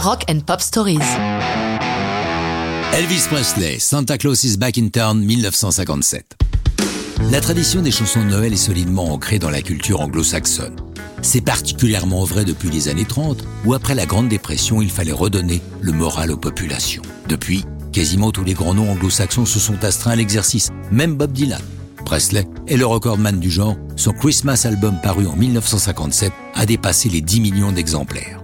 Rock and Pop Stories. Elvis Presley, Santa Claus is Back in Town, 1957. La tradition des chansons de Noël est solidement ancrée dans la culture anglo-saxonne. C'est particulièrement vrai depuis les années 30, où après la Grande Dépression, il fallait redonner le moral aux populations. Depuis, quasiment tous les grands noms anglo-saxons se sont astreints à l'exercice, même Bob Dylan. Presley est le recordman du genre, son Christmas album paru en 1957 a dépassé les 10 millions d'exemplaires.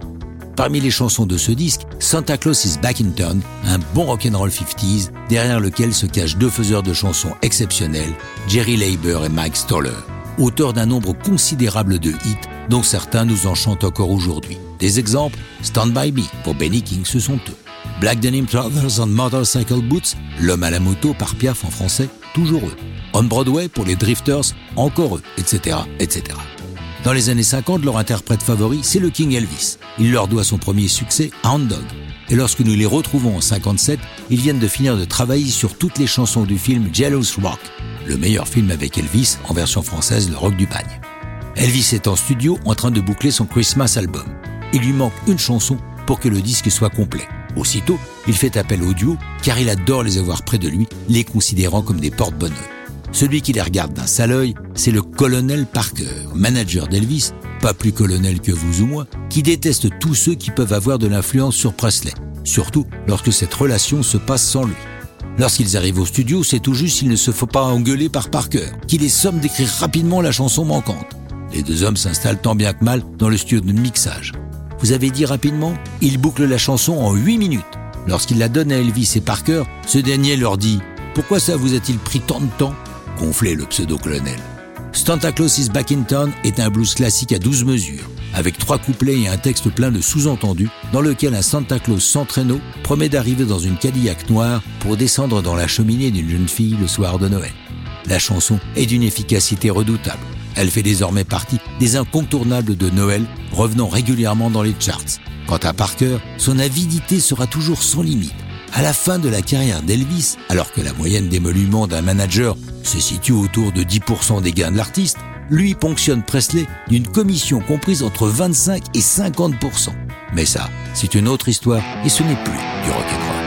Parmi les chansons de ce disque, Santa Claus is Back in Town, un bon rock'n'roll 50s, derrière lequel se cachent deux faiseurs de chansons exceptionnels, Jerry Leiber et Mike Stoller, auteurs d'un nombre considérable de hits dont certains nous enchantent encore aujourd'hui. Des exemples, Stand By Me pour Benny King, ce sont eux. Black Denim Trousers and Motorcycle Boots, L'homme à la moto par Piaf en français, toujours eux. On Broadway pour les Drifters, encore eux, etc., etc. Dans les années 50, leur interprète favori, c'est le King Elvis. Il leur doit son premier succès, Hound Dog. Et lorsque nous les retrouvons en 57, ils viennent de finir de travailler sur toutes les chansons du film Jealous Rock, le meilleur film avec Elvis, en version française, le rock du pagne. Elvis est en studio en train de boucler son Christmas album. Il lui manque une chanson pour que le disque soit complet. Aussitôt, il fait appel au duo car il adore les avoir près de lui, les considérant comme des porte-bonheur. Celui qui les regarde d'un sale œil, c'est le colonel Parker, manager d'Elvis, pas plus colonel que vous ou moi, qui déteste tous ceux qui peuvent avoir de l'influence sur Presley, surtout lorsque cette relation se passe sans lui. Lorsqu'ils arrivent au studio, c'est tout juste s'il ne se faut pas engueuler par Parker, qui les somme d'écrire rapidement la chanson manquante. Les deux hommes s'installent tant bien que mal dans le studio de mixage. Vous avez dit rapidement Il boucle la chanson en 8 minutes. Lorsqu'il la donne à Elvis et Parker, ce dernier leur dit Pourquoi ça vous a-t-il pris tant de temps? Gonflait le pseudo-colonel. Santa Claus is Back in Town est un blues classique à 12 mesures, avec trois couplets et un texte plein de sous-entendus, dans lequel un Santa Claus sans traîneau promet d'arriver dans une Cadillac noire pour descendre dans la cheminée d'une jeune fille le soir de Noël. La chanson est d'une efficacité redoutable. Elle fait désormais partie des incontournables de Noël, revenant régulièrement dans les charts. Quant à Parker, son avidité sera toujours sans limite. À la fin de la carrière d'Elvis, alors que la moyenne d'émoluments d'un manager se situe autour de 10% des gains de l'artiste, lui ponctionne Presley d'une commission comprise entre 25 et 50%. Mais ça, c'est une autre histoire et ce n'est plus du rock'n'roll.